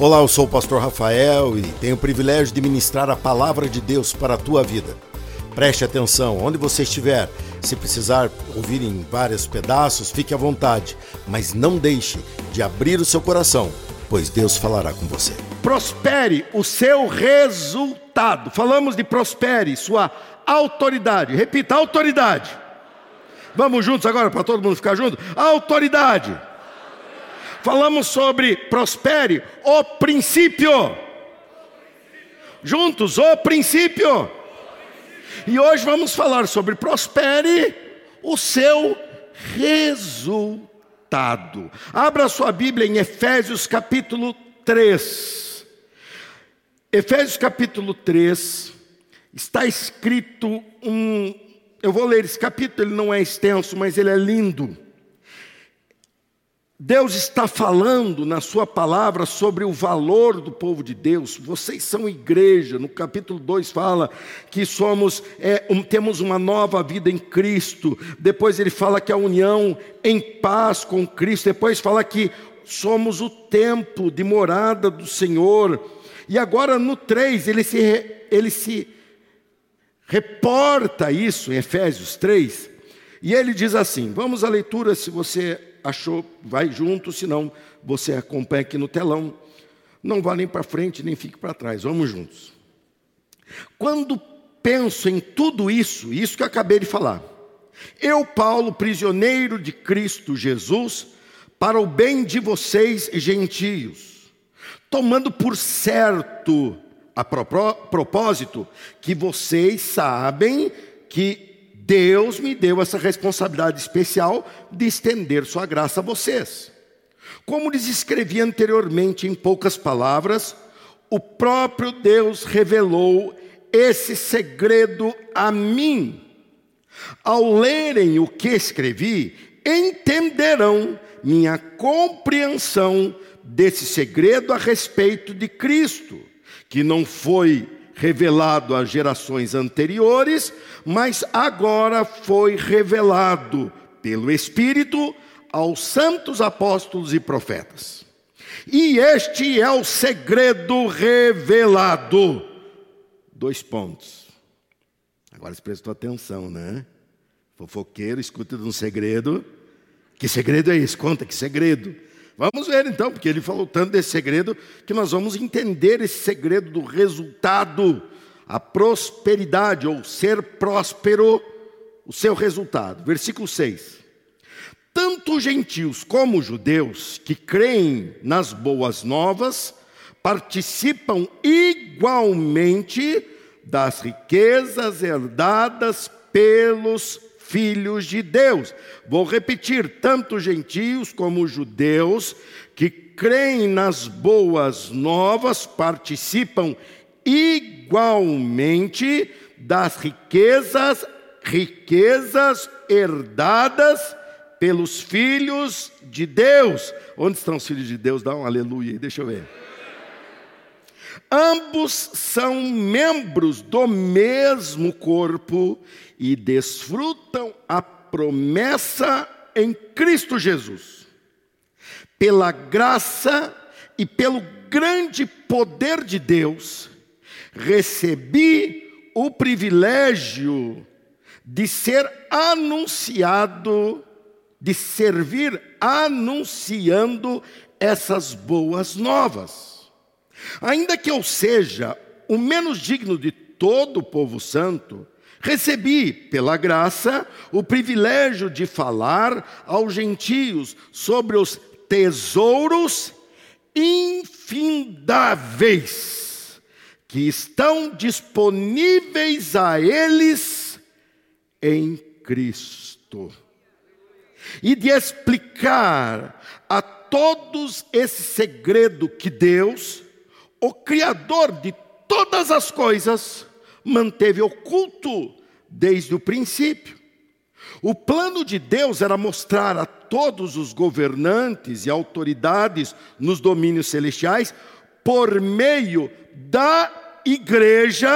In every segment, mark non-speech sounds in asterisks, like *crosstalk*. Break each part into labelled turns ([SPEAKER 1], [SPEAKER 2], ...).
[SPEAKER 1] Olá, eu sou o pastor Rafael e tenho o privilégio de ministrar a palavra de Deus para a tua vida. Preste atenção, onde você estiver, se precisar ouvir em vários pedaços, fique à vontade, mas não deixe de abrir o seu coração, pois Deus falará com você.
[SPEAKER 2] Prospere o seu resultado. Falamos de prospere, sua autoridade. Repita, autoridade. Vamos juntos agora para todo mundo ficar junto? Autoridade. Falamos sobre prospere o princípio. Juntos, o princípio. E hoje vamos falar sobre prospere o seu resultado. Abra sua Bíblia em Efésios capítulo 3. Efésios capítulo 3 está escrito um eu vou ler esse capítulo, ele não é extenso, mas ele é lindo. Deus está falando na Sua palavra sobre o valor do povo de Deus. Vocês são igreja. No capítulo 2 fala que somos, é, um, temos uma nova vida em Cristo. Depois ele fala que a união em paz com Cristo. Depois fala que somos o templo de morada do Senhor. E agora no 3 ele se, ele se reporta isso em Efésios 3. E ele diz assim: vamos à leitura se você achou, vai junto, senão você acompanha aqui no telão. Não vá nem para frente, nem fique para trás. Vamos juntos. Quando penso em tudo isso, isso que eu acabei de falar, eu, Paulo, prisioneiro de Cristo Jesus, para o bem de vocês gentios, tomando por certo, a propósito, que vocês sabem que Deus me deu essa responsabilidade especial de estender sua graça a vocês. Como lhes escrevi anteriormente em poucas palavras, o próprio Deus revelou esse segredo a mim. Ao lerem o que escrevi, entenderão minha compreensão desse segredo a respeito de Cristo, que não foi revelado às gerações anteriores, mas agora foi revelado pelo Espírito aos santos apóstolos e profetas. E este é o segredo revelado. Dois pontos. Agora você prestou atenção, né? Fofoqueiro, escuta de um segredo. Que segredo é esse? Conta que segredo. Vamos ver então, porque ele falou tanto desse segredo que nós vamos entender esse segredo do resultado, a prosperidade ou ser próspero, o seu resultado. Versículo 6. Tanto gentios como judeus que creem nas boas novas participam igualmente das riquezas herdadas pelos filhos de Deus. Vou repetir: tanto gentios como judeus que creem nas boas novas participam igualmente das riquezas, riquezas herdadas pelos filhos de Deus. Onde estão os filhos de Deus? Dá um aleluia aí, deixa eu ver. Ambos são membros do mesmo corpo e desfrutam a promessa em Cristo Jesus. Pela graça e pelo grande poder de Deus, recebi o privilégio de ser anunciado, de servir anunciando essas boas novas. Ainda que eu seja o menos digno de todo o povo santo, Recebi, pela graça, o privilégio de falar aos gentios sobre os tesouros infindáveis que estão disponíveis a eles em Cristo. E de explicar a todos esse segredo que Deus, o Criador de todas as coisas, manteve oculto desde o princípio. O plano de Deus era mostrar a todos os governantes e autoridades nos domínios celestiais, por meio da igreja.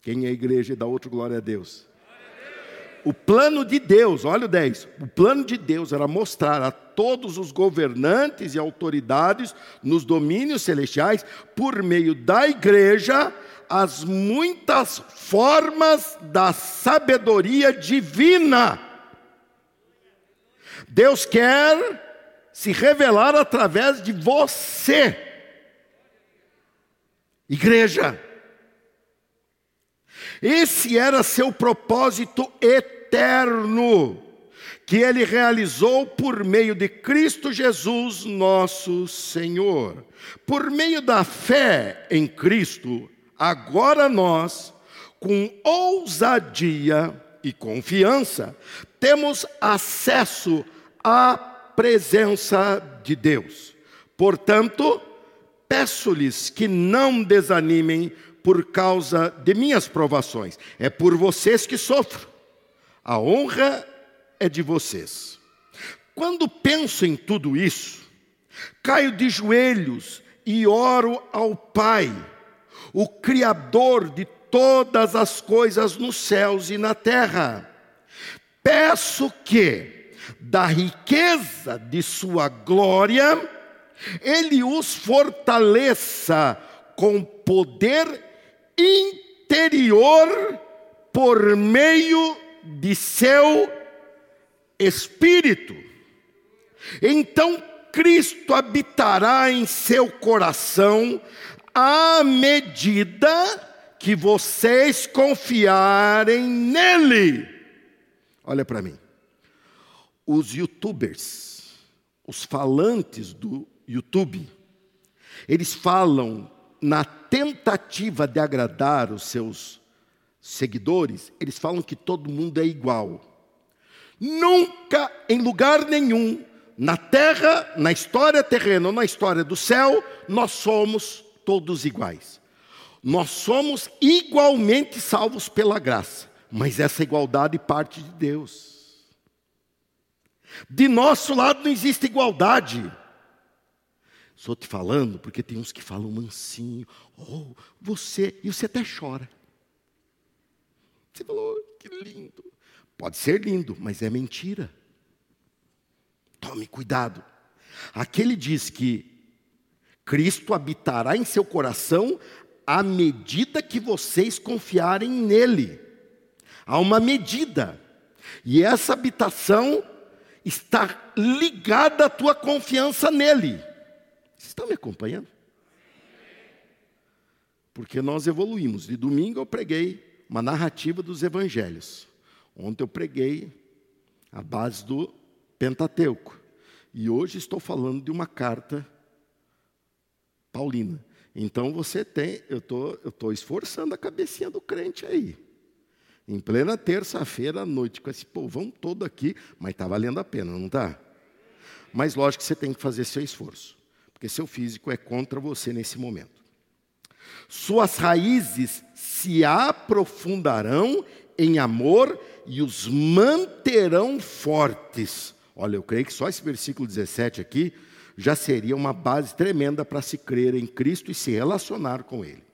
[SPEAKER 2] Quem é a igreja? Dá outro glória a Deus. O plano de Deus, olha o 10. O plano de Deus era mostrar a todos os governantes e autoridades nos domínios celestiais, por meio da igreja, as muitas formas da sabedoria divina. Deus quer se revelar através de você, igreja. Esse era seu propósito eterno, que ele realizou por meio de Cristo Jesus, nosso Senhor. Por meio da fé em Cristo, agora nós, com ousadia e confiança, temos acesso à presença de Deus. Portanto, peço-lhes que não desanimem por causa de minhas provações, é por vocês que sofro. A honra é de vocês. Quando penso em tudo isso, caio de joelhos e oro ao Pai o Criador de todas as coisas nos céus e na terra. Peço que, da riqueza de Sua glória, Ele os fortaleça com poder interior por meio de seu Espírito. Então Cristo habitará em seu coração à medida que vocês confiarem nele. Olha para mim. Os youtubers, os falantes do YouTube, eles falam na tentativa de agradar os seus seguidores, eles falam que todo mundo é igual. Nunca, em lugar nenhum, na terra, na história terrena ou na história do céu, nós somos todos iguais. Nós somos igualmente salvos pela graça, mas essa igualdade parte de Deus. De nosso lado não existe igualdade. Estou te falando porque tem uns que falam mansinho, oh, você, e você até chora. Você falou, que lindo. Pode ser lindo, mas é mentira. Tome cuidado. Aquele diz que Cristo habitará em seu coração à medida que vocês confiarem nele. Há uma medida. E essa habitação está ligada à tua confiança nele. Vocês estão me acompanhando? Porque nós evoluímos. De domingo eu preguei uma narrativa dos evangelhos. Ontem eu preguei a base do Pentateuco. E hoje estou falando de uma carta Paulina. Então você tem, eu tô, tô esforçando a cabecinha do crente aí. Em plena terça-feira à noite, com esse povão todo aqui, mas está valendo a pena, não está? Mas lógico que você tem que fazer seu esforço, porque seu físico é contra você nesse momento. Suas raízes se aprofundarão em amor e os manterão fortes. Olha, eu creio que só esse versículo 17 aqui já seria uma base tremenda para se crer em Cristo e se relacionar com Ele.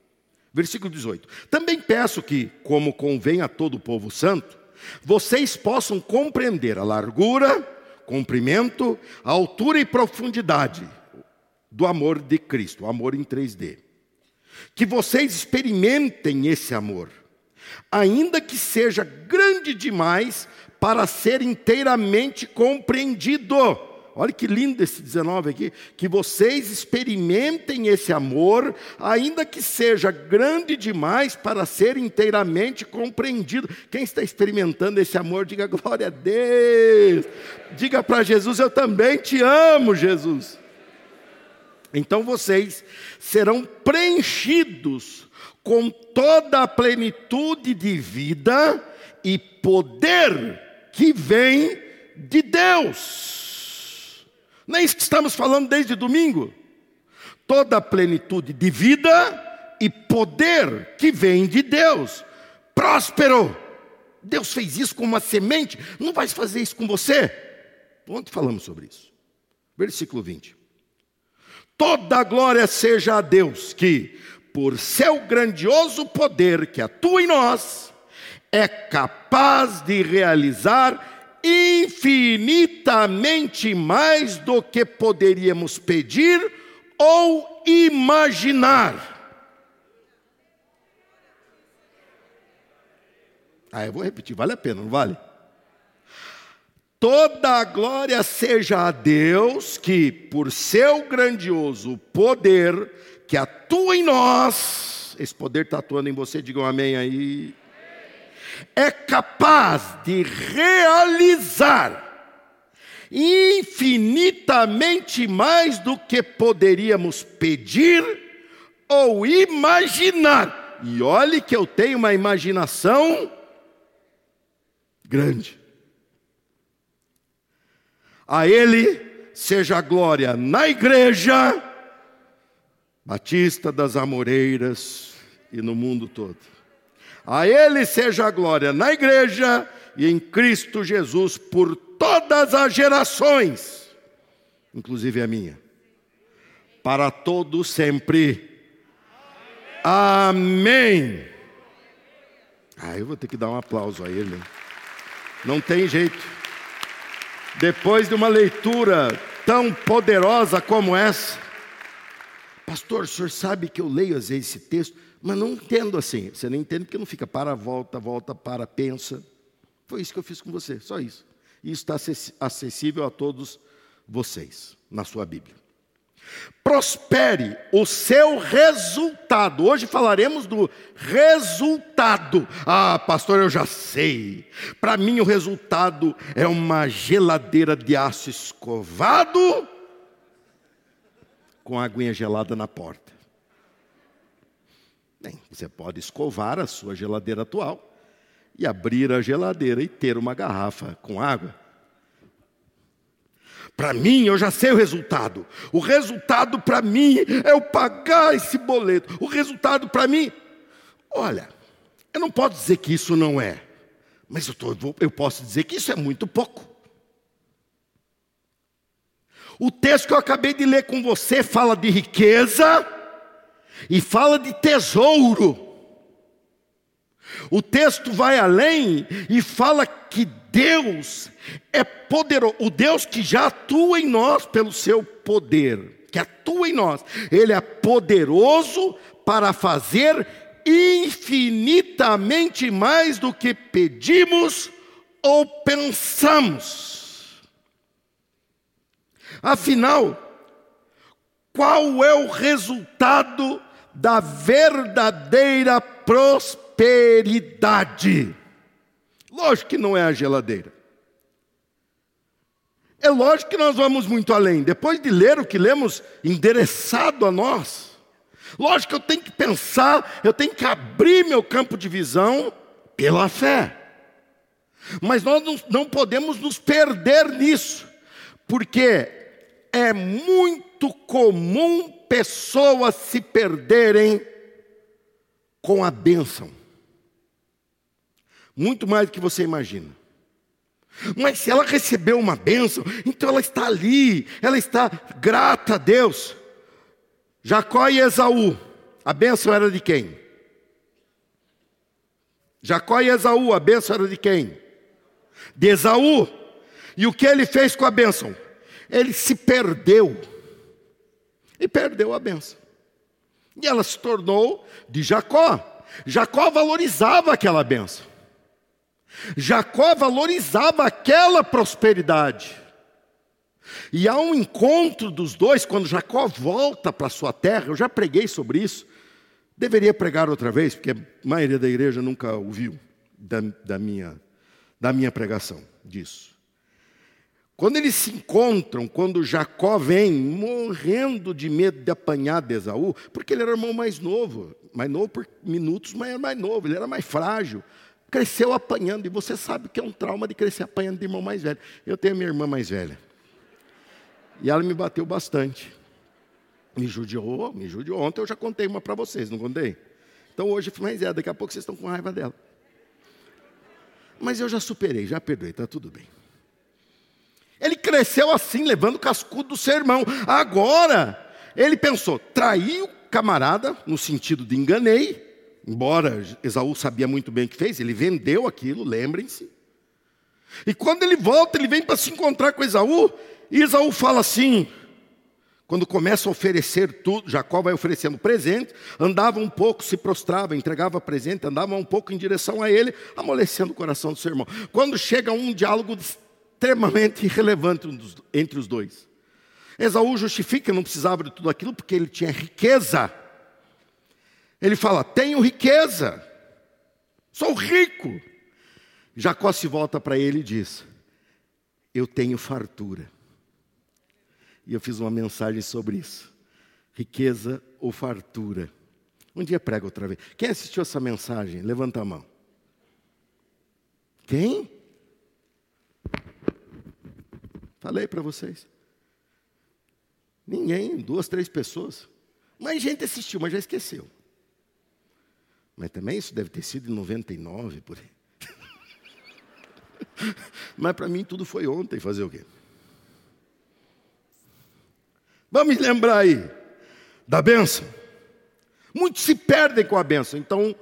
[SPEAKER 2] Versículo 18: Também peço que, como convém a todo o povo santo, vocês possam compreender a largura, comprimento, altura e profundidade do amor de Cristo, o amor em 3D. Que vocês experimentem esse amor, ainda que seja grande demais para ser inteiramente compreendido olha que lindo esse 19 aqui, que vocês experimentem esse amor, ainda que seja grande demais para ser inteiramente compreendido. Quem está experimentando esse amor, diga glória a Deus. Diga para Jesus, eu também te amo, Jesus. Então vocês serão preenchidos com toda a plenitude de vida e poder que vem de Deus. Não é isso que estamos falando desde domingo? Toda a plenitude de vida e poder que vem de Deus. Próspero. Deus fez isso com uma semente, não vai fazer isso com você? Ontem falamos sobre isso. Versículo 20. Toda a glória seja a Deus que, por seu grandioso poder que atua em nós, é capaz de realizar infinitamente mais do que poderíamos pedir ou imaginar. Ah, eu vou repetir, vale a pena, não vale? Toda a glória seja a Deus que, por seu grandioso poder, que atua em nós, esse poder está atuando em você, digam amém aí, é capaz de realizar infinitamente mais do que poderíamos pedir ou imaginar. E olhe que eu tenho uma imaginação grande. A Ele seja a glória na igreja, Batista das Amoreiras e no mundo todo. A Ele seja a glória na igreja e em Cristo Jesus por todas as gerações, inclusive a minha, para todos sempre. Amém. Ah, eu vou ter que dar um aplauso a ele. Não tem jeito. Depois de uma leitura tão poderosa como essa, pastor, o senhor sabe que eu leio às vezes esse texto, mas não entendo assim. Você não entende porque não fica para, volta, volta, para, pensa. Foi isso que eu fiz com você, só isso. Isso está acessível a todos vocês na sua Bíblia. Prospere o seu resultado. Hoje falaremos do resultado. Ah, pastor, eu já sei. Para mim, o resultado é uma geladeira de aço escovado com aguinha gelada na porta. Bem, você pode escovar a sua geladeira atual e abrir a geladeira e ter uma garrafa com água. Para mim, eu já sei o resultado. O resultado para mim é eu pagar esse boleto. O resultado para mim, olha, eu não posso dizer que isso não é, mas eu, tô, eu posso dizer que isso é muito pouco. O texto que eu acabei de ler com você fala de riqueza e fala de tesouro. O texto vai além e fala que Deus é poderoso, o Deus que já atua em nós pelo seu poder, que atua em nós, Ele é poderoso para fazer infinitamente mais do que pedimos ou pensamos. Afinal, qual é o resultado da verdadeira prosperidade? Lógico que não é a geladeira. É lógico que nós vamos muito além. Depois de ler o que lemos endereçado a nós, lógico que eu tenho que pensar, eu tenho que abrir meu campo de visão pela fé. Mas nós não podemos nos perder nisso, porque é muito comum pessoas se perderem com a bênção muito mais do que você imagina. Mas se ela recebeu uma bênção, então ela está ali, ela está grata a Deus. Jacó e Esaú, a bênção era de quem? Jacó e Esaú, a bênção era de quem? De Esaú. E o que ele fez com a bênção? Ele se perdeu. E perdeu a bênção. E ela se tornou de Jacó. Jacó valorizava aquela bênção. Jacó valorizava aquela prosperidade. E há um encontro dos dois, quando Jacó volta para sua terra, eu já preguei sobre isso, deveria pregar outra vez, porque a maioria da igreja nunca ouviu da, da, minha, da minha pregação disso. Quando eles se encontram, quando Jacó vem morrendo de medo de apanhar de Esaú, porque ele era o irmão mais novo, mais novo por minutos, mas era mais novo, ele era mais frágil cresceu apanhando, e você sabe que é um trauma de crescer apanhando de irmão mais velho. Eu tenho minha irmã mais velha. E ela me bateu bastante. Me judiou, me judiou. Ontem eu já contei uma para vocês, não contei? Então hoje, mas é, daqui a pouco vocês estão com raiva dela. Mas eu já superei, já perdoei, está tudo bem. Ele cresceu assim, levando o cascudo do seu irmão. Agora, ele pensou, traí o camarada, no sentido de enganei, embora Esaú sabia muito bem o que fez, ele vendeu aquilo, lembrem-se. E quando ele volta, ele vem para se encontrar com Esaú, e Esaú fala assim: quando começa a oferecer tudo, Jacó vai oferecendo presente, andava um pouco, se prostrava, entregava presente, andava um pouco em direção a ele, amolecendo o coração do seu irmão. Quando chega um diálogo extremamente irrelevante entre os dois. Esaú justifica não precisava de tudo aquilo porque ele tinha riqueza. Ele fala: Tenho riqueza, sou rico. Jacó se volta para ele e diz: Eu tenho fartura. E eu fiz uma mensagem sobre isso. Riqueza ou fartura. Um dia prego outra vez. Quem assistiu essa mensagem? Levanta a mão. Quem? Falei para vocês. Ninguém, duas, três pessoas. Mais gente assistiu, mas já esqueceu. Mas também isso deve ter sido em 99, por aí. *laughs* mas para mim tudo foi ontem, fazer o quê? Vamos lembrar aí da bênção. Muitos se perdem com a bênção, então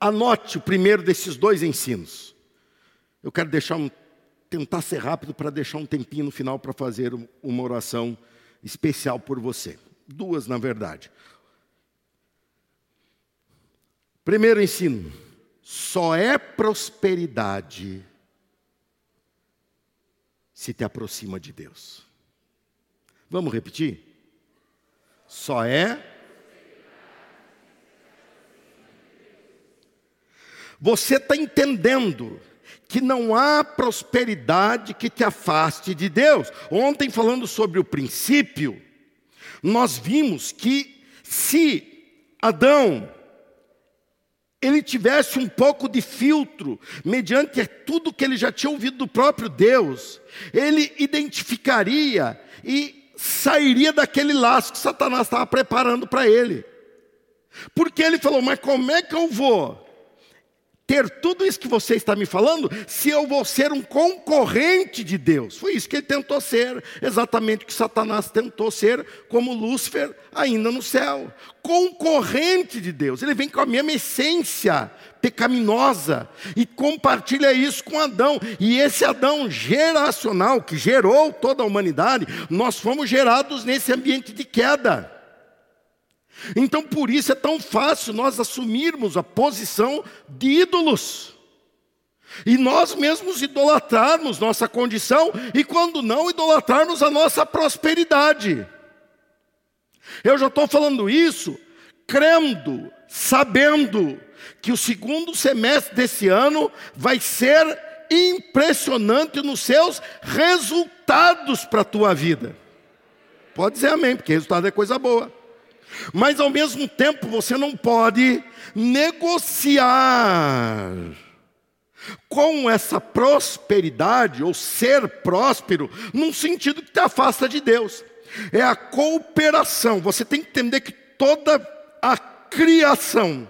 [SPEAKER 2] anote o primeiro desses dois ensinos. Eu quero deixar um, tentar ser rápido para deixar um tempinho no final para fazer uma oração especial por você. Duas, na verdade. Primeiro ensino: só é prosperidade se te aproxima de Deus. Vamos repetir? Só é. Você está entendendo que não há prosperidade que te afaste de Deus. Ontem, falando sobre o princípio, nós vimos que se Adão ele tivesse um pouco de filtro, mediante tudo que ele já tinha ouvido do próprio Deus, ele identificaria e sairia daquele laço que Satanás estava preparando para ele. Porque ele falou: Mas como é que eu vou ter tudo isso que você está me falando, se eu vou ser um concorrente de Deus. Foi isso que ele tentou ser, exatamente o que Satanás tentou ser, como Lúcifer ainda no céu. Concorrente de Deus. Ele vem com a mesma essência pecaminosa e compartilha isso com Adão. E esse Adão geracional que gerou toda a humanidade, nós fomos gerados nesse ambiente de queda. Então por isso é tão fácil nós assumirmos a posição de ídolos. E nós mesmos idolatrarmos nossa condição e quando não idolatrarmos a nossa prosperidade. Eu já estou falando isso crendo, sabendo que o segundo semestre desse ano vai ser impressionante nos seus resultados para a tua vida. Pode dizer amém, porque resultado é coisa boa. Mas ao mesmo tempo você não pode negociar com essa prosperidade ou ser próspero num sentido que te afasta de Deus. É a cooperação. Você tem que entender que toda a criação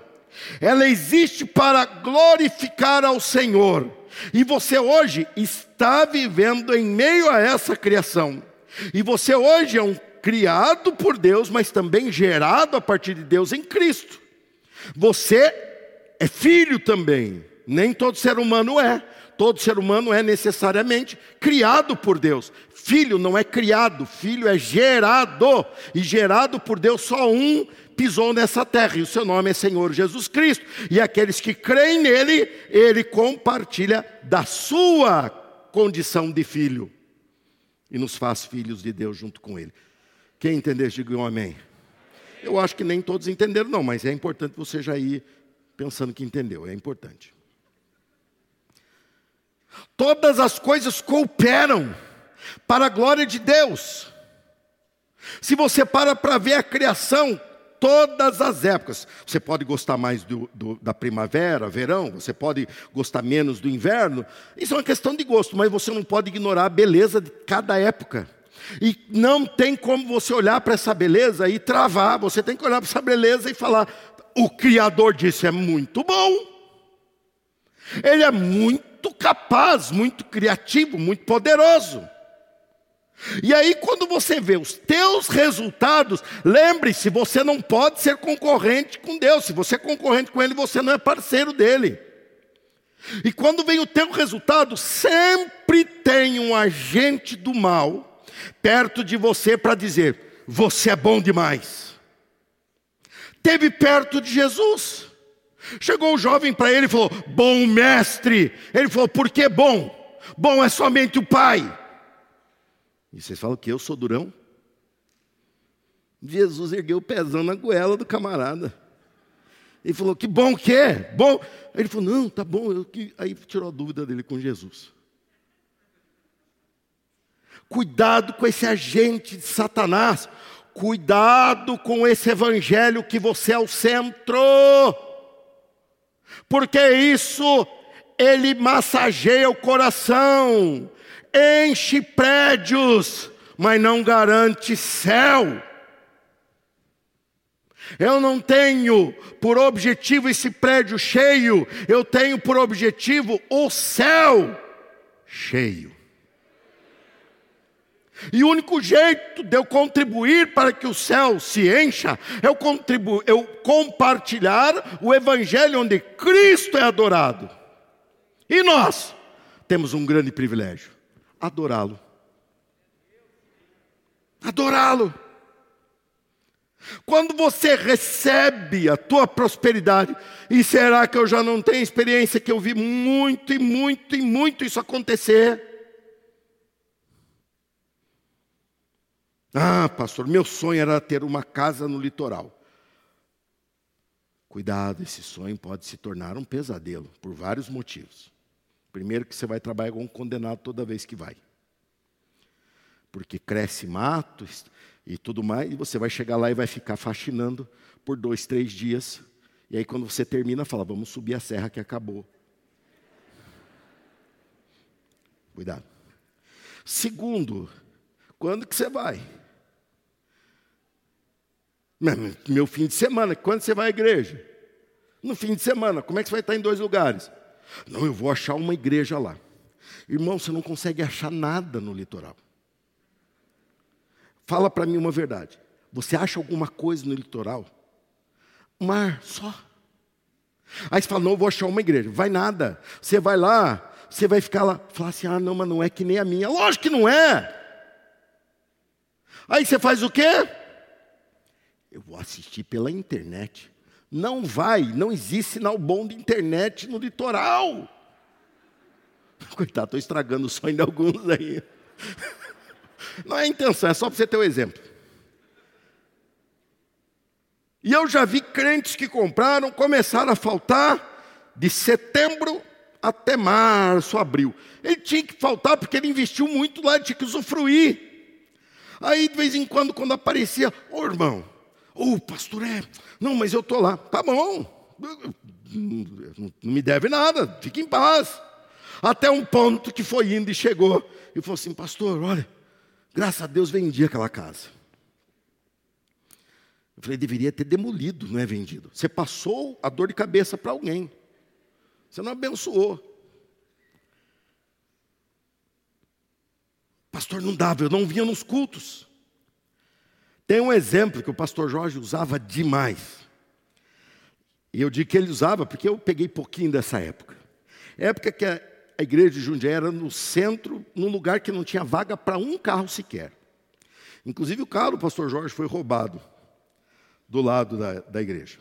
[SPEAKER 2] ela existe para glorificar ao Senhor. E você hoje está vivendo em meio a essa criação. E você hoje é um criado por Deus, mas também gerado a partir de Deus em Cristo. Você é filho também. Nem todo ser humano é. Todo ser humano é necessariamente criado por Deus. Filho não é criado, filho é gerado. E gerado por Deus, só um pisou nessa terra, e o seu nome é Senhor Jesus Cristo. E aqueles que creem nele, ele compartilha da sua condição de filho e nos faz filhos de Deus junto com ele. Quem entender, diga um amém. Eu acho que nem todos entenderam, não, mas é importante você já ir pensando que entendeu, é importante. Todas as coisas cooperam para a glória de Deus. Se você para para ver a criação, todas as épocas. Você pode gostar mais do, do, da primavera, verão, você pode gostar menos do inverno. Isso é uma questão de gosto, mas você não pode ignorar a beleza de cada época. E não tem como você olhar para essa beleza e travar, você tem que olhar para essa beleza e falar: o Criador disso é muito bom, ele é muito capaz, muito criativo, muito poderoso. E aí, quando você vê os teus resultados, lembre-se, você não pode ser concorrente com Deus. Se você é concorrente com Ele, você não é parceiro dele. E quando vem o teu resultado, sempre tem um agente do mal perto de você para dizer: você é bom demais. Teve perto de Jesus. Chegou o jovem para ele e falou: Bom mestre. Ele falou: Por que bom? Bom é somente o Pai. E vocês falam que eu sou durão? Jesus ergueu o pezão na goela do camarada. Ele falou: Que bom que é? Bom. Ele falou: Não, tá bom. Aí tirou a dúvida dele com Jesus. Cuidado com esse agente de Satanás. Cuidado com esse evangelho que você é o centro. Porque isso ele massageia o coração enche prédios, mas não garante céu. Eu não tenho por objetivo esse prédio cheio, eu tenho por objetivo o céu cheio. E o único jeito de eu contribuir para que o céu se encha, eu, contribu eu compartilhar o evangelho onde Cristo é adorado. E nós temos um grande privilégio adorá-lo. Adorá-lo. Quando você recebe a tua prosperidade, e será que eu já não tenho experiência que eu vi muito e muito e muito isso acontecer? Ah, pastor, meu sonho era ter uma casa no litoral. Cuidado, esse sonho pode se tornar um pesadelo por vários motivos. Primeiro, que você vai trabalhar com um condenado toda vez que vai. Porque cresce mato e tudo mais, e você vai chegar lá e vai ficar faxinando por dois, três dias. E aí, quando você termina, fala: Vamos subir a serra que acabou. Cuidado. Segundo, quando que você vai? Meu fim de semana, quando você vai à igreja? No fim de semana, como é que você vai estar em dois lugares? Não, eu vou achar uma igreja lá. Irmão, você não consegue achar nada no litoral. Fala para mim uma verdade. Você acha alguma coisa no litoral? Mar, só. Aí você fala, não, eu vou achar uma igreja. Vai nada. Você vai lá, você vai ficar lá. Fala assim, ah, não, mas não é que nem a minha. Lógico que não é. Aí você faz o quê? Eu vou assistir pela internet. Não vai, não existe sinal bom de internet no litoral. *laughs* Coitado, estou estragando o sonho de alguns aí. *laughs* Não é intenção, é só para você ter o um exemplo. E eu já vi crentes que compraram, começaram a faltar de setembro até março, abril. Ele tinha que faltar porque ele investiu muito lá, tinha que usufruir. Aí, de vez em quando, quando aparecia, ô oh, irmão, Ô, oh, pastor, é. Não, mas eu estou lá. Tá bom. Não me deve nada, fique em paz. Até um ponto que foi indo e chegou. E falou assim, pastor, olha, graças a Deus vendi aquela casa. Eu falei, deveria ter demolido, não é vendido. Você passou a dor de cabeça para alguém. Você não abençoou. Pastor, não dava, eu não vinha nos cultos. Tem um exemplo que o pastor Jorge usava demais. E eu digo que ele usava porque eu peguei pouquinho dessa época. Época que a, igreja de Jundiaí era no centro, num lugar que não tinha vaga para um carro sequer. Inclusive o carro do pastor Jorge foi roubado do lado da, da igreja.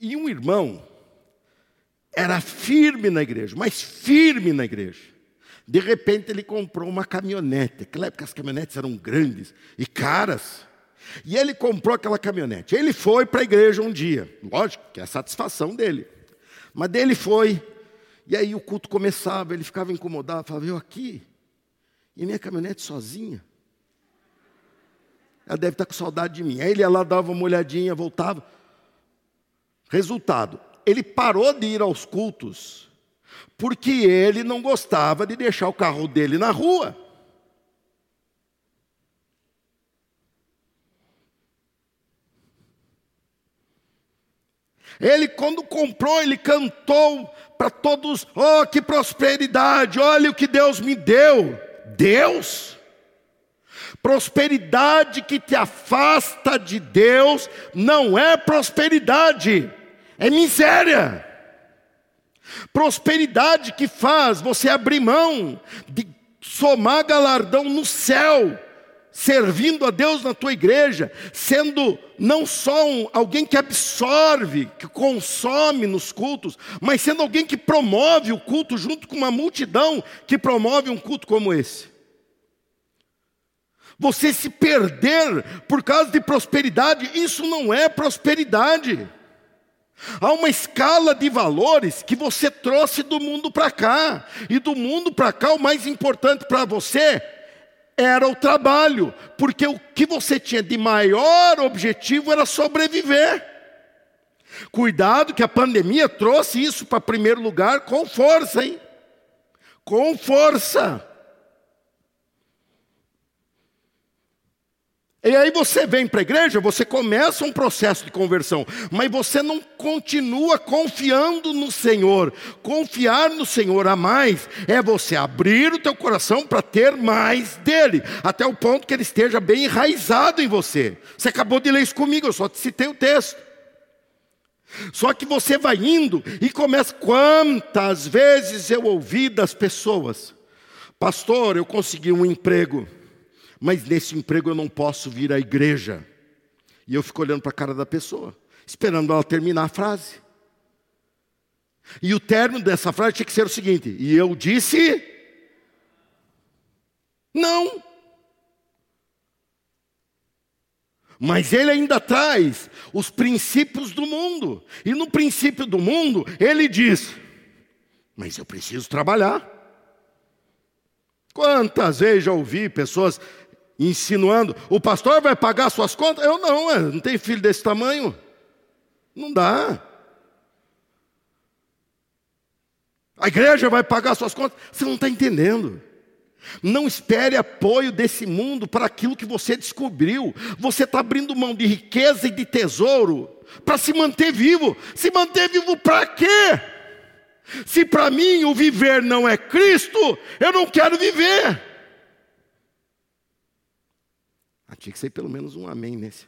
[SPEAKER 2] E um irmão era firme na igreja, mas firme na igreja. De repente ele comprou uma caminhonete. Naquela época as caminhonetes eram grandes e caras. E ele comprou aquela caminhonete. Ele foi para a igreja um dia. Lógico que é a satisfação dele. Mas dele foi. E aí o culto começava, ele ficava incomodado, falava, eu aqui, e minha caminhonete sozinha. Ela deve estar com saudade de mim. Aí ele ia lá, dava uma olhadinha, voltava. Resultado, ele parou de ir aos cultos porque ele não gostava de deixar o carro dele na rua. Ele, quando comprou, ele cantou para todos: Oh, que prosperidade! Olha o que Deus me deu. Deus? Prosperidade que te afasta de Deus não é prosperidade, é miséria. Prosperidade que faz você abrir mão de somar galardão no céu, servindo a Deus na tua igreja, sendo não só um, alguém que absorve, que consome nos cultos, mas sendo alguém que promove o culto junto com uma multidão que promove um culto como esse. Você se perder por causa de prosperidade, isso não é prosperidade. Há uma escala de valores que você trouxe do mundo para cá. E do mundo para cá, o mais importante para você era o trabalho, porque o que você tinha de maior objetivo era sobreviver. Cuidado que a pandemia trouxe isso para primeiro lugar com força, hein? Com força. E aí você vem para a igreja, você começa um processo de conversão, mas você não continua confiando no Senhor. Confiar no Senhor a mais é você abrir o teu coração para ter mais dele, até o ponto que ele esteja bem enraizado em você. Você acabou de ler isso comigo, eu só te citei o texto. Só que você vai indo e começa. Quantas vezes eu ouvi das pessoas, pastor, eu consegui um emprego mas nesse emprego eu não posso vir à igreja. E eu fico olhando para a cara da pessoa, esperando ela terminar a frase. E o término dessa frase tinha que ser o seguinte: e eu disse, não. Mas ele ainda traz os princípios do mundo. E no princípio do mundo, ele diz: Mas eu preciso trabalhar. Quantas vezes já ouvi pessoas insinuando: o pastor vai pagar suas contas? Eu não, não tenho filho desse tamanho. Não dá. A igreja vai pagar suas contas? Você não está entendendo. Não espere apoio desse mundo para aquilo que você descobriu. Você está abrindo mão de riqueza e de tesouro para se manter vivo. Se manter vivo para quê? Se para mim o viver não é Cristo, eu não quero viver. Ah, tinha que ser pelo menos um amém nesse.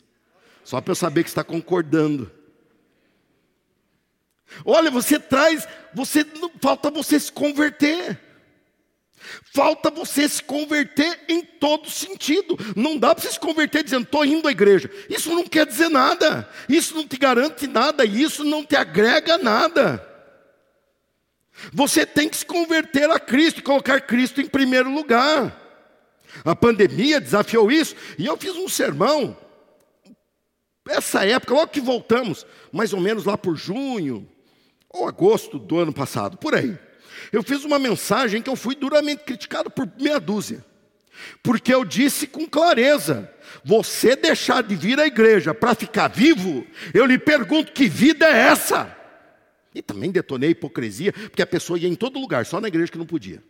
[SPEAKER 2] Só para eu saber que está concordando. Olha, você traz, você falta você se converter. Falta você se converter em todo sentido. Não dá para você se converter dizendo, estou indo à igreja. Isso não quer dizer nada. Isso não te garante nada. Isso não te agrega nada. Você tem que se converter a Cristo colocar Cristo em primeiro lugar. A pandemia desafiou isso, e eu fiz um sermão. Essa época, logo que voltamos, mais ou menos lá por junho ou agosto do ano passado, por aí. Eu fiz uma mensagem que eu fui duramente criticado por meia dúzia. Porque eu disse com clareza: você deixar de vir à igreja para ficar vivo, eu lhe pergunto que vida é essa? E também detonei a hipocrisia, porque a pessoa ia em todo lugar, só na igreja que não podia.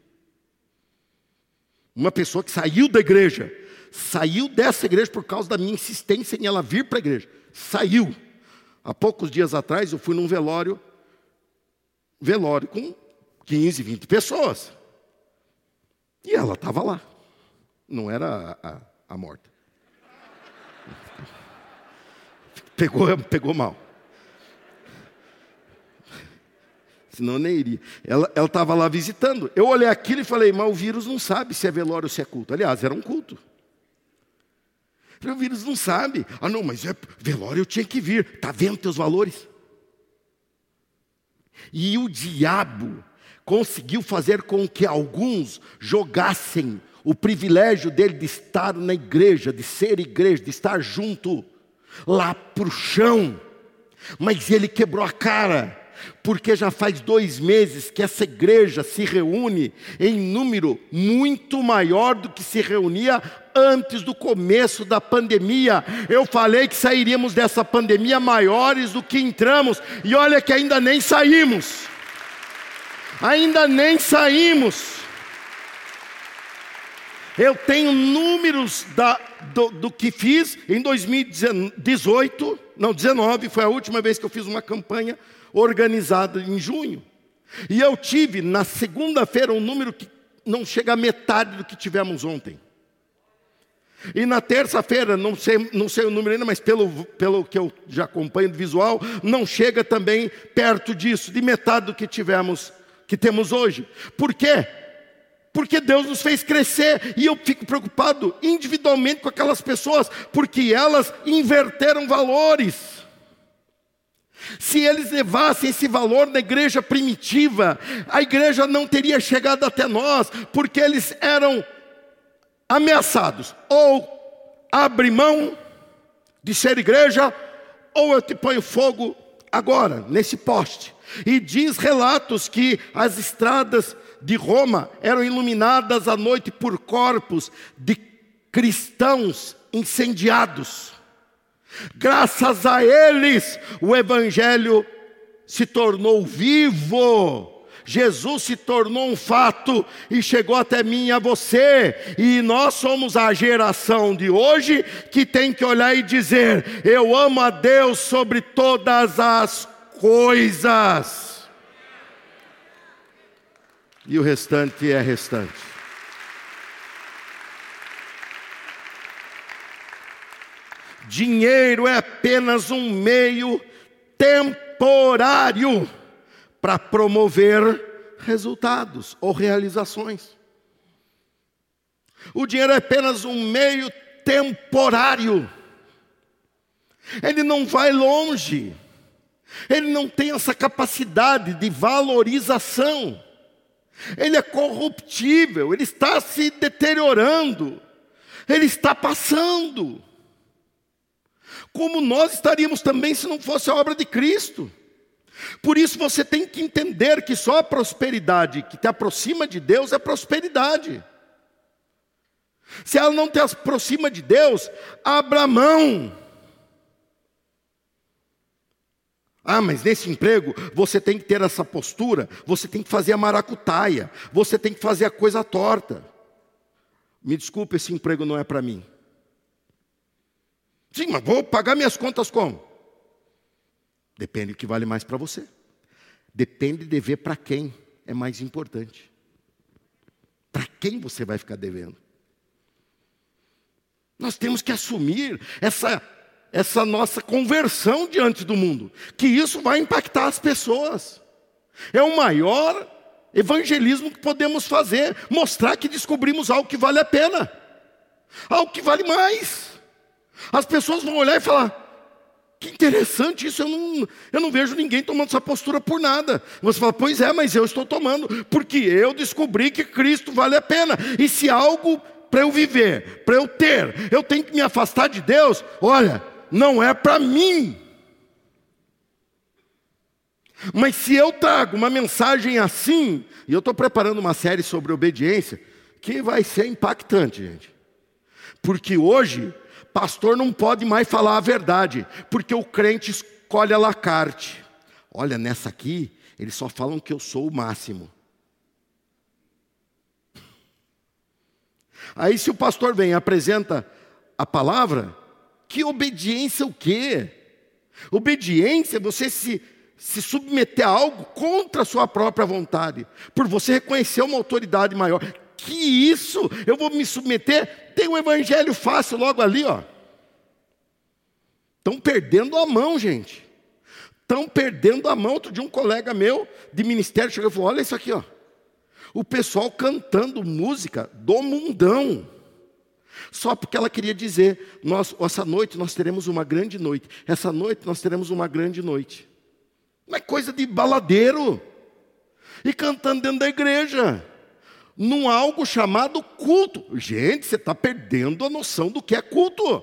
[SPEAKER 2] Uma pessoa que saiu da igreja, saiu dessa igreja por causa da minha insistência em ela vir para a igreja. Saiu. Há poucos dias atrás eu fui num velório, velório com 15, 20 pessoas. E ela estava lá. Não era a, a, a morta. Pegou, pegou mal. Senão eu nem iria. Ela estava lá visitando. Eu olhei aquilo e falei, mas o vírus não sabe se é velório ou se é culto. Aliás, era um culto. o vírus não sabe. Ah, não, mas é velório eu tinha que vir. Está vendo teus valores? E o diabo conseguiu fazer com que alguns jogassem o privilégio dele de estar na igreja, de ser igreja, de estar junto, lá para o chão. Mas ele quebrou a cara porque já faz dois meses que essa igreja se reúne em número muito maior do que se reunia antes do começo da pandemia. Eu falei que sairíamos dessa pandemia maiores do que entramos, e olha que ainda nem saímos. Ainda nem saímos. Eu tenho números da, do, do, que fiz em 2018, não, 19, foi a última vez que eu fiz uma campanha organizada em junho. E eu tive na segunda-feira um número que não chega a metade do que tivemos ontem. E na terça-feira, não sei, não sei o número ainda, mas pelo, pelo que eu já acompanho do visual, não chega também perto disso, de metade do que tivemos, que temos hoje. Por quê? Porque Deus nos fez crescer e eu fico preocupado individualmente com aquelas pessoas, porque elas inverteram valores. Se eles levassem esse valor na igreja primitiva, a igreja não teria chegado até nós, porque eles eram ameaçados. Ou abre mão de ser igreja, ou eu te ponho fogo agora, nesse poste. E diz relatos que as estradas de Roma eram iluminadas à noite por corpos de cristãos incendiados. Graças a eles, o Evangelho se tornou vivo. Jesus se tornou um fato e chegou até mim e a você. E nós somos a geração de hoje que tem que olhar e dizer: Eu amo a Deus sobre todas as coisas. E o restante é restante. Dinheiro é apenas um meio temporário para promover resultados ou realizações. O dinheiro é apenas um meio temporário. Ele não vai longe. Ele não tem essa capacidade de valorização. Ele é corruptível, ele está se deteriorando. Ele está passando como nós estaríamos também se não fosse a obra de Cristo. Por isso você tem que entender que só a prosperidade que te aproxima de Deus é prosperidade. Se ela não te aproxima de Deus, abra mão. Ah, mas nesse emprego você tem que ter essa postura, você tem que fazer a maracutaia, você tem que fazer a coisa torta. Me desculpe, esse emprego não é para mim. Sim, mas vou pagar minhas contas como? Depende do que vale mais para você. Depende de dever para quem é mais importante. Para quem você vai ficar devendo? Nós temos que assumir essa, essa nossa conversão diante do mundo, que isso vai impactar as pessoas. É o maior evangelismo que podemos fazer, mostrar que descobrimos algo que vale a pena, algo que vale mais. As pessoas vão olhar e falar: que interessante isso, eu não, eu não vejo ninguém tomando essa postura por nada. Você fala, pois é, mas eu estou tomando, porque eu descobri que Cristo vale a pena. E se algo para eu viver, para eu ter, eu tenho que me afastar de Deus, olha, não é para mim. Mas se eu trago uma mensagem assim, e eu estou preparando uma série sobre obediência, que vai ser impactante, gente. Porque hoje pastor não pode mais falar a verdade, porque o crente escolhe a la carte. Olha, nessa aqui, eles só falam que eu sou o máximo. Aí se o pastor vem e apresenta a palavra, que obediência o quê? Obediência é você se, se submeter a algo contra a sua própria vontade, por você reconhecer uma autoridade maior. Que isso? Eu vou me submeter? Tem o um evangelho fácil logo ali, ó. Estão perdendo a mão, gente. Estão perdendo a mão. Outro dia um colega meu de ministério chegou e falou: olha isso aqui, ó. O pessoal cantando música do mundão. Só porque ela queria dizer, nós, essa noite nós teremos uma grande noite. Essa noite nós teremos uma grande noite. Não é coisa de baladeiro. E cantando dentro da igreja num algo chamado culto. Gente, você está perdendo a noção do que é culto.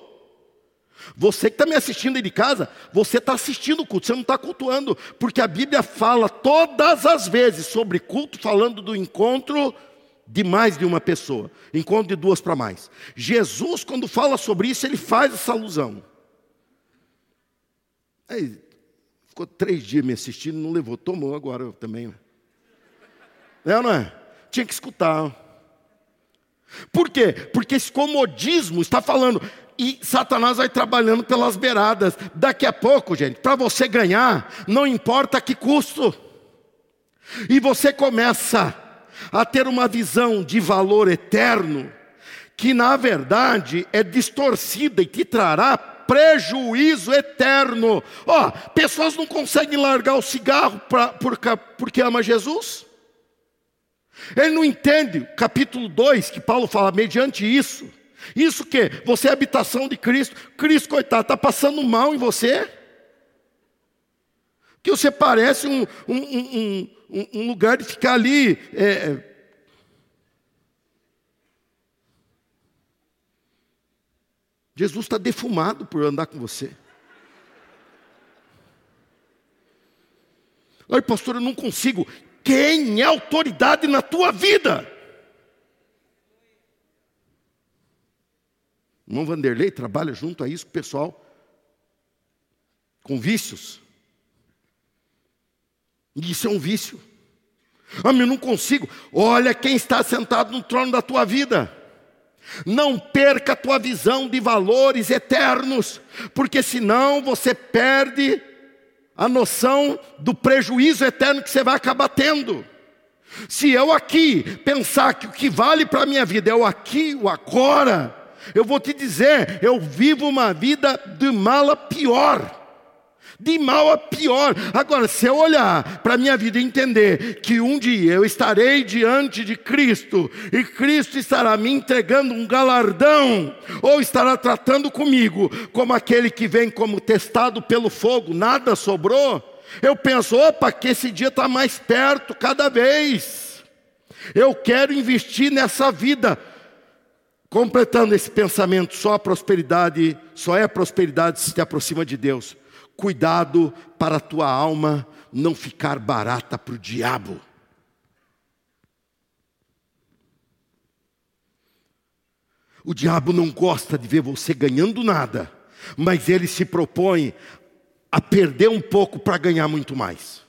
[SPEAKER 2] Você que está me assistindo aí de casa, você está assistindo o culto, você não está cultuando, porque a Bíblia fala todas as vezes sobre culto, falando do encontro de mais de uma pessoa, encontro de duas para mais. Jesus, quando fala sobre isso, ele faz essa alusão. Aí, ficou três dias me assistindo, não levou, tomou agora também. É ou não é? Tinha que escutar. Por quê? Porque esse comodismo está falando, e Satanás vai trabalhando pelas beiradas. Daqui a pouco, gente, para você ganhar, não importa que custo. E você começa a ter uma visão de valor eterno que na verdade é distorcida e te trará prejuízo eterno. Ó, oh, pessoas não conseguem largar o cigarro pra, por, porque ama Jesus. Ele não entende, capítulo 2, que Paulo fala, mediante isso. Isso que? Você é habitação de Cristo. Cristo, coitado, está passando mal em você. Que você parece um, um, um, um lugar de ficar ali. É, Jesus está defumado por andar com você. Ai, pastor, eu não consigo. Quem é autoridade na tua vida? Irmão Vanderlei trabalha junto a isso pessoal com vícios. E isso é um vício. Ah, eu não consigo. Olha quem está sentado no trono da tua vida. Não perca a tua visão de valores eternos, porque senão você perde a noção do prejuízo eterno que você vai acabar tendo. Se eu aqui pensar que o que vale para a minha vida é o aqui, o agora, eu vou te dizer, eu vivo uma vida de mal a pior de mal a pior. Agora, se eu olhar para a minha vida e entender que um dia eu estarei diante de Cristo e Cristo estará me entregando um galardão, ou estará tratando comigo como aquele que vem como testado pelo fogo, nada sobrou, eu penso, opa, que esse dia está mais perto cada vez. Eu quero investir nessa vida. Completando esse pensamento, só a prosperidade, só é prosperidade se te aproxima de Deus cuidado para a tua alma não ficar barata para o diabo. O diabo não gosta de ver você ganhando nada, mas ele se propõe a perder um pouco para ganhar muito mais.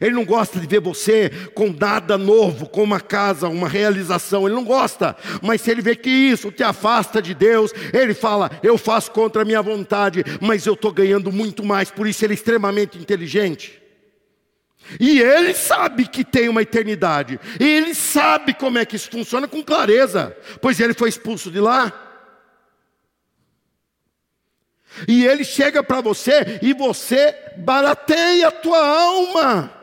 [SPEAKER 2] Ele não gosta de ver você com nada novo, com uma casa, uma realização. Ele não gosta. Mas se ele vê que isso te afasta de Deus, ele fala: Eu faço contra a minha vontade, mas eu estou ganhando muito mais. Por isso ele é extremamente inteligente. E ele sabe que tem uma eternidade. E ele sabe como é que isso funciona com clareza. Pois ele foi expulso de lá. E ele chega para você e você barateia a tua alma.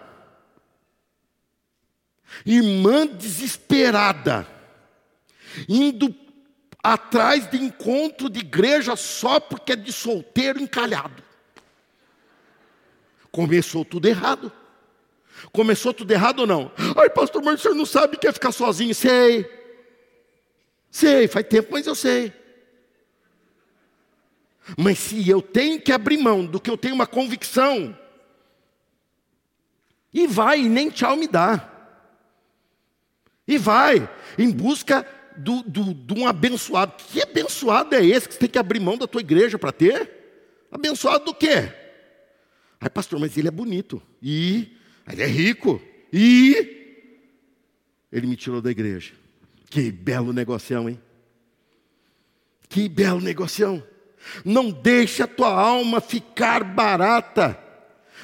[SPEAKER 2] Irmã desesperada, indo atrás de encontro de igreja só porque é de solteiro encalhado. Começou tudo errado. Começou tudo errado ou não? Ai, pastor, mas o senhor não sabe que é ficar sozinho? Sei. Sei, faz tempo, mas eu sei. Mas se eu tenho que abrir mão do que eu tenho uma convicção, e vai, e nem tchau me dá. E vai em busca do, do, de um abençoado. Que abençoado é esse que você tem que abrir mão da tua igreja para ter? Abençoado do quê? Ai, pastor, mas ele é bonito. E ele é rico. E ele me tirou da igreja. Que belo negocião, hein? Que belo negocião. Não deixe a tua alma ficar barata.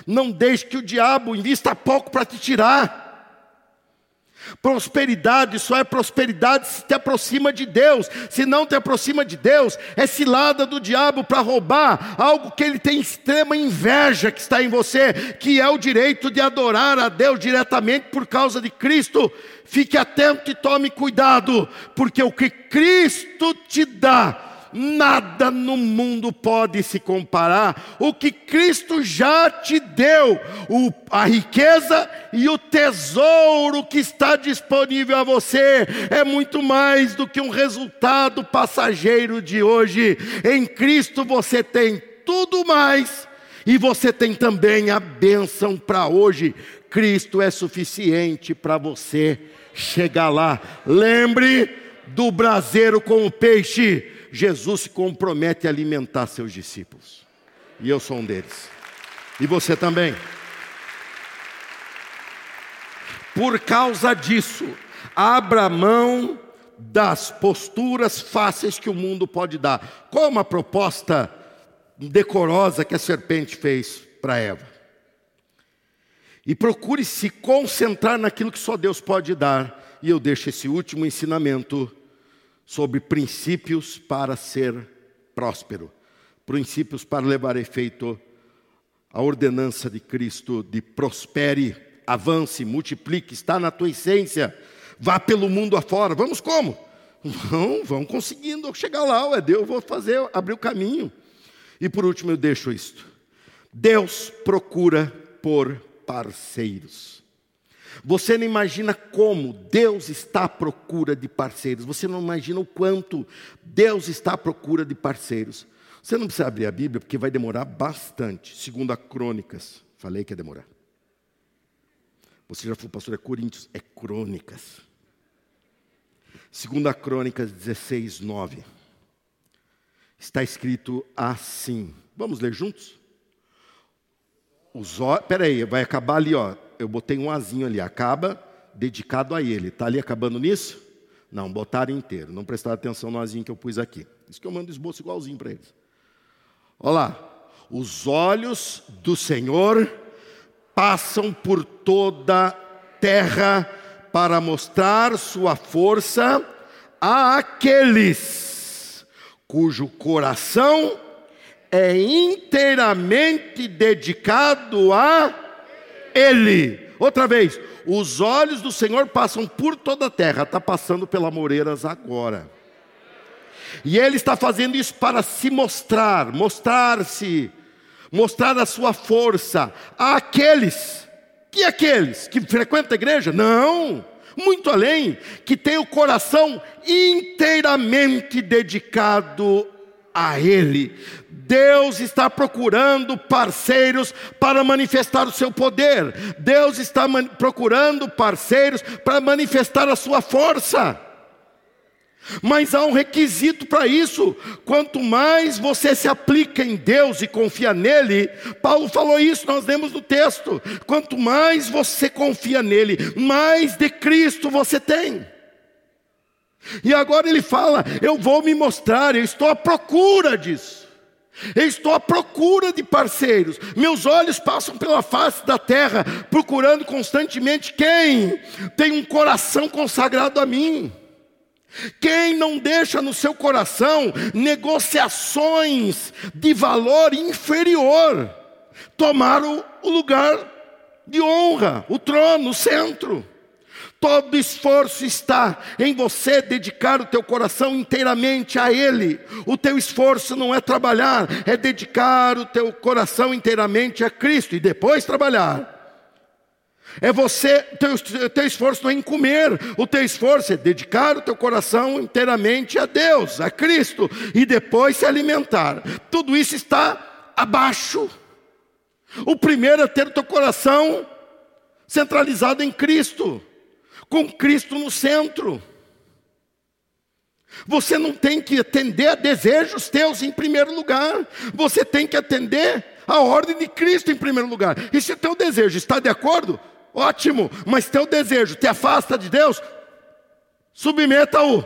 [SPEAKER 2] Não deixe que o diabo invista pouco para te tirar. Prosperidade só é prosperidade se te aproxima de Deus. Se não te aproxima de Deus, é cilada do diabo para roubar algo que ele tem extrema inveja que está em você, que é o direito de adorar a Deus diretamente por causa de Cristo. Fique atento e tome cuidado, porque o que Cristo te dá nada no mundo pode se comparar. O que Cristo já te deu, o, a riqueza e o tesouro que está disponível a você, é muito mais do que um resultado passageiro de hoje. Em Cristo você tem tudo mais. E você tem também a bênção para hoje. Cristo é suficiente para você chegar lá. Lembre do braseiro com o peixe Jesus se compromete a alimentar seus discípulos. E eu sou um deles. E você também. Por causa disso, abra mão das posturas fáceis que o mundo pode dar. Qual é uma proposta decorosa que a serpente fez para Eva? E procure se concentrar naquilo que só Deus pode dar. E eu deixo esse último ensinamento sobre princípios para ser próspero, princípios para levar efeito a ordenança de Cristo de prospere, avance, multiplique, está na tua essência, vá pelo mundo afora. Vamos como? Vão, vão conseguindo chegar lá, é Deus, vou fazer, abrir o caminho. E por último eu deixo isto. Deus procura por parceiros. Você não imagina como Deus está à procura de parceiros. Você não imagina o quanto Deus está à procura de parceiros. Você não precisa abrir a Bíblia porque vai demorar bastante. Segundo a Crônicas, falei que ia demorar. Você já falou, pastor, é Coríntios, é Crônicas. Segundo a Crônicas 16, 9. Está escrito assim. Vamos ler juntos? Os olhos, peraí, vai acabar ali, ó eu botei um azinho ali, acaba dedicado a ele. Está ali acabando nisso? Não, botaram inteiro. Não prestaram atenção no azinho que eu pus aqui. Isso que eu mando esboço igualzinho para eles. Olha lá. Os olhos do Senhor passam por toda a terra para mostrar sua força àqueles cujo coração é inteiramente dedicado a ele. Outra vez, os olhos do Senhor passam por toda a terra, está passando pela Moreiras agora. E Ele está fazendo isso para se mostrar, mostrar-se, mostrar a sua força àqueles. Que aqueles que frequentam a igreja? Não, muito além, que tem o coração inteiramente dedicado a Ele. Deus está procurando parceiros para manifestar o seu poder. Deus está procurando parceiros para manifestar a sua força. Mas há um requisito para isso. Quanto mais você se aplica em Deus e confia nele, Paulo falou isso, nós lemos no texto. Quanto mais você confia nele, mais de Cristo você tem. E agora ele fala: Eu vou me mostrar, eu estou à procura disso. Eu estou à procura de parceiros. Meus olhos passam pela face da terra, procurando constantemente quem tem um coração consagrado a mim. Quem não deixa no seu coração negociações de valor inferior tomar o lugar de honra, o trono, o centro. Todo esforço está em você dedicar o teu coração inteiramente a Ele. O teu esforço não é trabalhar, é dedicar o teu coração inteiramente a Cristo e depois trabalhar. É você, teu, teu esforço não é em comer, o teu esforço é dedicar o teu coração inteiramente a Deus, a Cristo, e depois se alimentar. Tudo isso está abaixo. O primeiro é ter o teu coração centralizado em Cristo com Cristo no centro. Você não tem que atender a desejos teus em primeiro lugar, você tem que atender a ordem de Cristo em primeiro lugar. E se o teu desejo está de acordo, ótimo, mas teu desejo te afasta de Deus, submeta-o.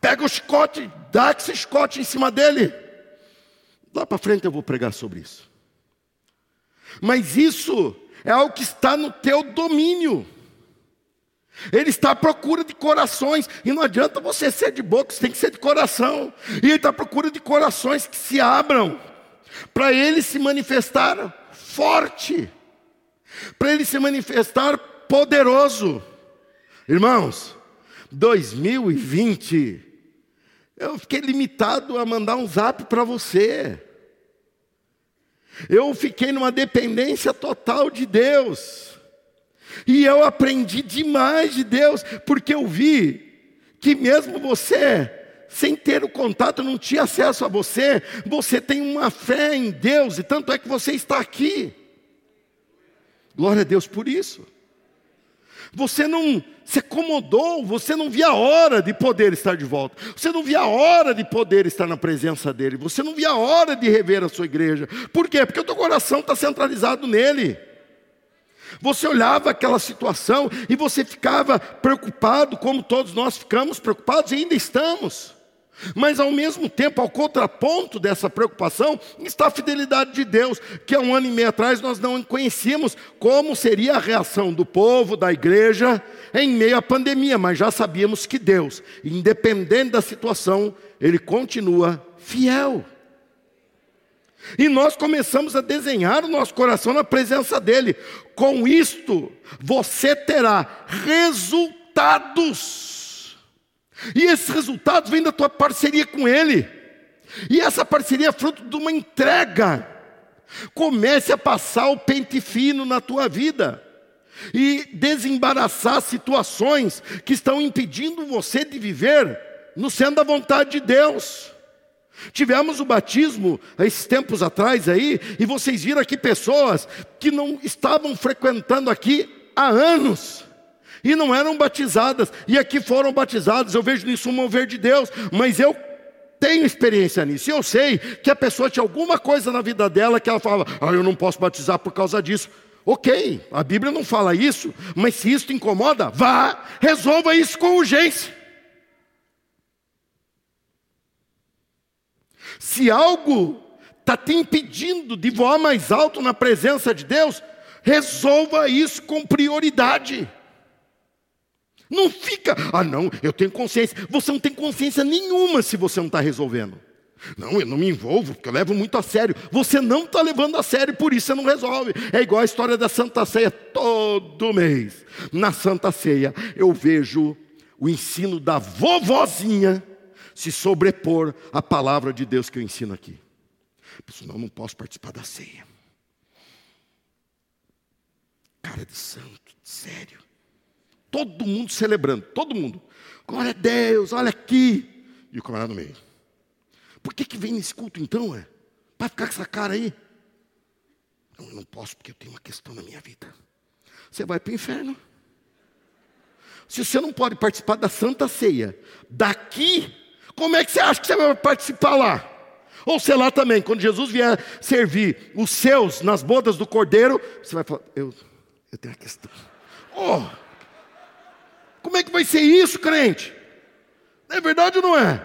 [SPEAKER 2] Pega o chicote, dá esse chicote em cima dele. Lá para frente eu vou pregar sobre isso. Mas isso é algo que está no teu domínio. Ele está à procura de corações, e não adianta você ser de boca, você tem que ser de coração. E ele está à procura de corações que se abram, para ele se manifestar forte, para ele se manifestar poderoso. Irmãos, 2020, eu fiquei limitado a mandar um zap para você. Eu fiquei numa dependência total de Deus. E eu aprendi demais de Deus, porque eu vi que mesmo você, sem ter o contato, não tinha acesso a você, você tem uma fé em Deus, e tanto é que você está aqui. Glória a Deus por isso. Você não se acomodou, você não via a hora de poder estar de volta, você não via a hora de poder estar na presença dEle, você não via a hora de rever a sua igreja. Por quê? Porque o teu coração está centralizado nele. Você olhava aquela situação e você ficava preocupado, como todos nós ficamos preocupados e ainda estamos. Mas ao mesmo tempo, ao contraponto dessa preocupação, está a fidelidade de Deus, que há um ano e meio atrás nós não conhecíamos como seria a reação do povo, da igreja, em meio à pandemia, mas já sabíamos que Deus, independente da situação, Ele continua fiel. E nós começamos a desenhar o nosso coração na presença dEle. Com isto, você terá resultados e esses resultados vêm da tua parceria com Ele. E essa parceria é fruto de uma entrega. Comece a passar o pente fino na tua vida e desembaraçar situações que estão impedindo você de viver no centro da vontade de Deus. Tivemos o batismo esses tempos atrás aí, e vocês viram aqui pessoas que não estavam frequentando aqui há anos e não eram batizadas, e aqui foram batizadas. Eu vejo nisso um mover de Deus, mas eu tenho experiência nisso, e eu sei que a pessoa tinha alguma coisa na vida dela que ela falava, ah, eu não posso batizar por causa disso. Ok, a Bíblia não fala isso, mas se isso te incomoda, vá, resolva isso com urgência. Se algo está te impedindo de voar mais alto na presença de Deus, resolva isso com prioridade. Não fica, ah, não, eu tenho consciência. Você não tem consciência nenhuma se você não está resolvendo. Não, eu não me envolvo, porque eu levo muito a sério. Você não está levando a sério, por isso você não resolve. É igual a história da Santa Ceia todo mês. Na Santa Ceia, eu vejo o ensino da vovozinha se sobrepor à palavra de Deus que eu ensino aqui. Senão não posso participar da ceia. Cara de santo, sério. Todo mundo celebrando, todo mundo. Glória a Deus, olha aqui. E o camarada no meio. Por que, que vem nesse culto então? É? Para ficar com essa cara aí? Não, eu não posso porque eu tenho uma questão na minha vida. Você vai para o inferno. Se você não pode participar da Santa Ceia daqui, como é que você acha que você vai participar lá? Ou sei lá também, quando Jesus vier servir os seus nas bodas do cordeiro, você vai falar, eu, eu tenho uma questão. Oh! Como é que vai ser isso, crente? É verdade ou não é?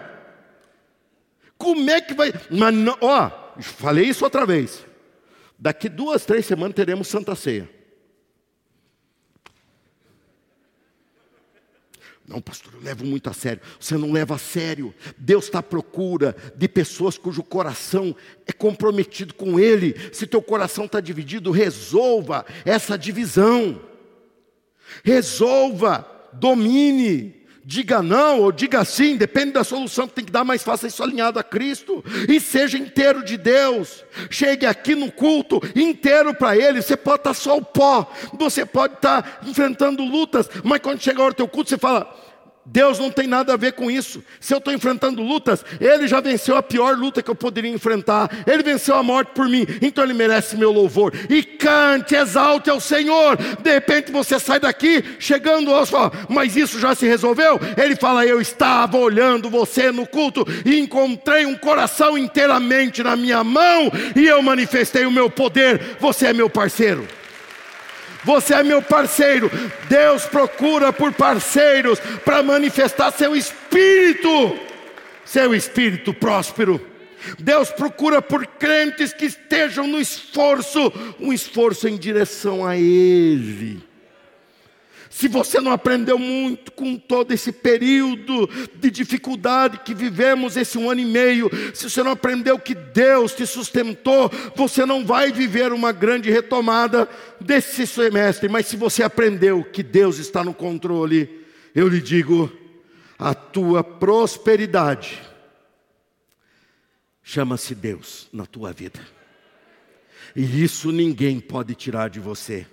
[SPEAKER 2] Como é que vai. Mas, ó, falei isso outra vez. Daqui duas, três semanas teremos Santa Ceia. Não, pastor, eu levo muito a sério. Você não leva a sério. Deus está à procura de pessoas cujo coração é comprometido com Ele. Se teu coração está dividido, resolva essa divisão. Resolva domine, diga não ou diga sim, depende da solução que tem que dar, mas faça isso alinhado a Cristo e seja inteiro de Deus. Chegue aqui no culto inteiro para Ele. Você pode estar só o pó, você pode estar enfrentando lutas, mas quando chegar a hora do teu culto, você fala: Deus não tem nada a ver com isso. Se eu estou enfrentando lutas, Ele já venceu a pior luta que eu poderia enfrentar. Ele venceu a morte por mim, então Ele merece meu louvor. E cante, exalte ao Senhor. De repente você sai daqi, chegando fala, mas isso já se resolveu? Ele fala: Eu estava olhando você no culto e encontrei um coração inteiramente na minha mão e eu manifestei o meu poder. Você é meu parceiro. Você é meu parceiro. Deus procura por parceiros para manifestar seu espírito, seu espírito próspero. Deus procura por crentes que estejam no esforço, um esforço em direção a Ele. Se você não aprendeu muito com todo esse período de dificuldade que vivemos esse um ano e meio, se você não aprendeu que Deus te sustentou, você não vai viver uma grande retomada desse semestre. Mas se você aprendeu que Deus está no controle, eu lhe digo, a tua prosperidade chama-se Deus na tua vida. E isso ninguém pode tirar de você.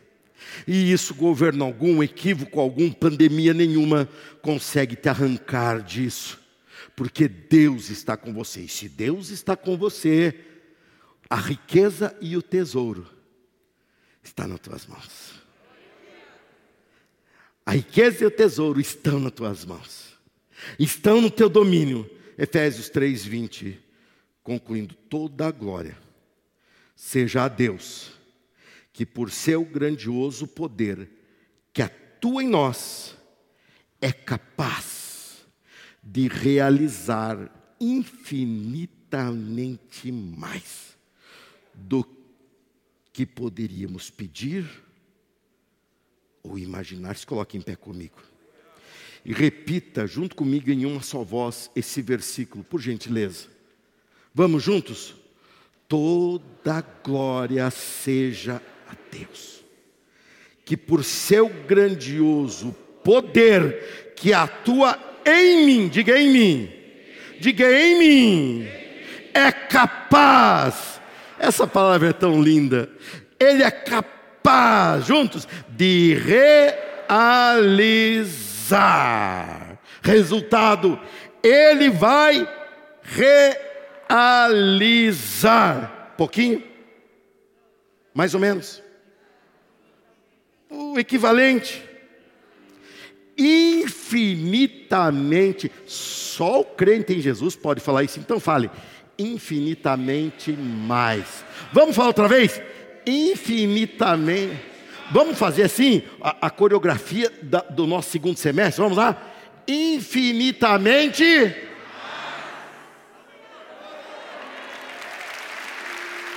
[SPEAKER 2] E isso, governo algum, equívoco algum, pandemia nenhuma, consegue te arrancar disso. Porque Deus está com você. E se Deus está com você, a riqueza e o tesouro está nas tuas mãos. A riqueza e o tesouro estão nas tuas mãos. Estão no teu domínio. Efésios 3:20, concluindo toda a glória seja a Deus que por seu grandioso poder que atua em nós, é capaz de realizar infinitamente mais do que poderíamos pedir ou imaginar. Se coloque em pé comigo. E repita junto comigo em uma só voz esse versículo, por gentileza. Vamos juntos? Toda glória seja Deus, que por seu grandioso poder que atua em mim, diga em mim, diga em mim, é capaz. Essa palavra é tão linda. Ele é capaz, juntos, de realizar. Resultado, ele vai realizar. Pouquinho? Mais ou menos. O equivalente infinitamente. Só o crente em Jesus pode falar isso. Então fale, infinitamente mais. Vamos falar outra vez? Infinitamente. Vamos fazer assim a, a coreografia da, do nosso segundo semestre? Vamos lá? Infinitamente.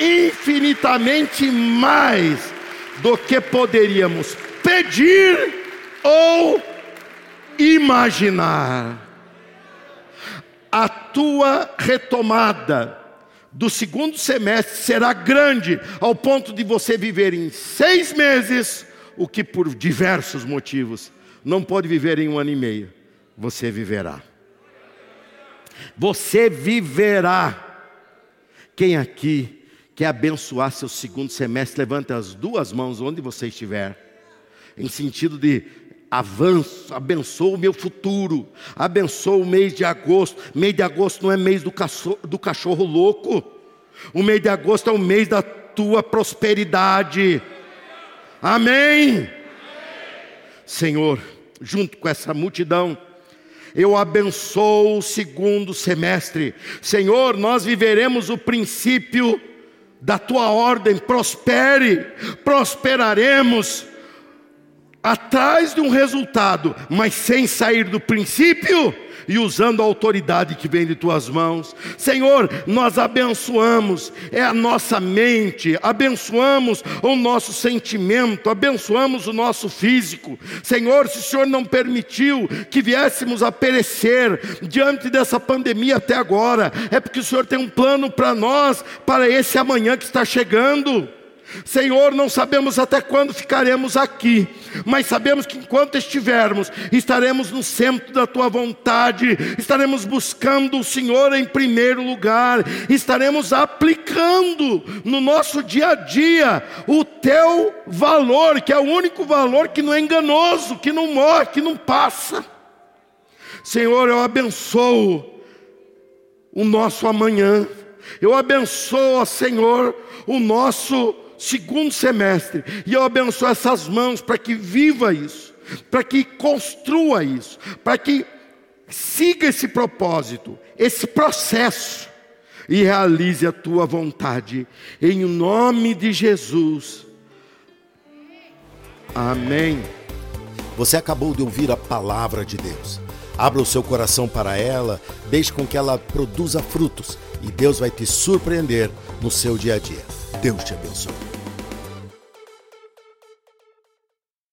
[SPEAKER 2] Infinitamente mais do que poderíamos pedir ou imaginar. A tua retomada do segundo semestre será grande, ao ponto de você viver em seis meses o que por diversos motivos não pode viver em um ano e meio. Você viverá. Você viverá. Quem aqui quer abençoar seu segundo semestre, levante as duas mãos onde você estiver, em sentido de avanço, abençoa o meu futuro, abençoa o mês de agosto. Mês de agosto não é mês do cachorro, do cachorro louco, o mês de agosto é o mês da tua prosperidade. Amém? Senhor, junto com essa multidão, eu abençoo o segundo semestre. Senhor, nós viveremos o princípio da tua ordem, prospere, prosperaremos atrás de um resultado, mas sem sair do princípio e usando a autoridade que vem de tuas mãos. Senhor, nós abençoamos, é a nossa mente, abençoamos o nosso sentimento, abençoamos o nosso físico. Senhor, se o Senhor não permitiu que viéssemos a perecer diante dessa pandemia até agora, é porque o Senhor tem um plano para nós, para esse amanhã que está chegando. Senhor, não sabemos até quando ficaremos aqui, mas sabemos que enquanto estivermos, estaremos no centro da tua vontade, estaremos buscando o Senhor em primeiro lugar, estaremos aplicando no nosso dia a dia o teu valor, que é o único valor que não é enganoso, que não morre, que não passa. Senhor, eu abençoo o nosso amanhã. Eu abençoo, Senhor, o nosso segundo semestre. E eu abençoo essas mãos para que viva isso, para que construa isso, para que siga esse propósito, esse processo e realize a tua vontade. Em nome de Jesus. Amém.
[SPEAKER 1] Você acabou de ouvir a palavra de Deus. Abra o seu coração para ela, deixe com que ela produza frutos e Deus vai te surpreender no seu dia a dia. Deus te abençoe.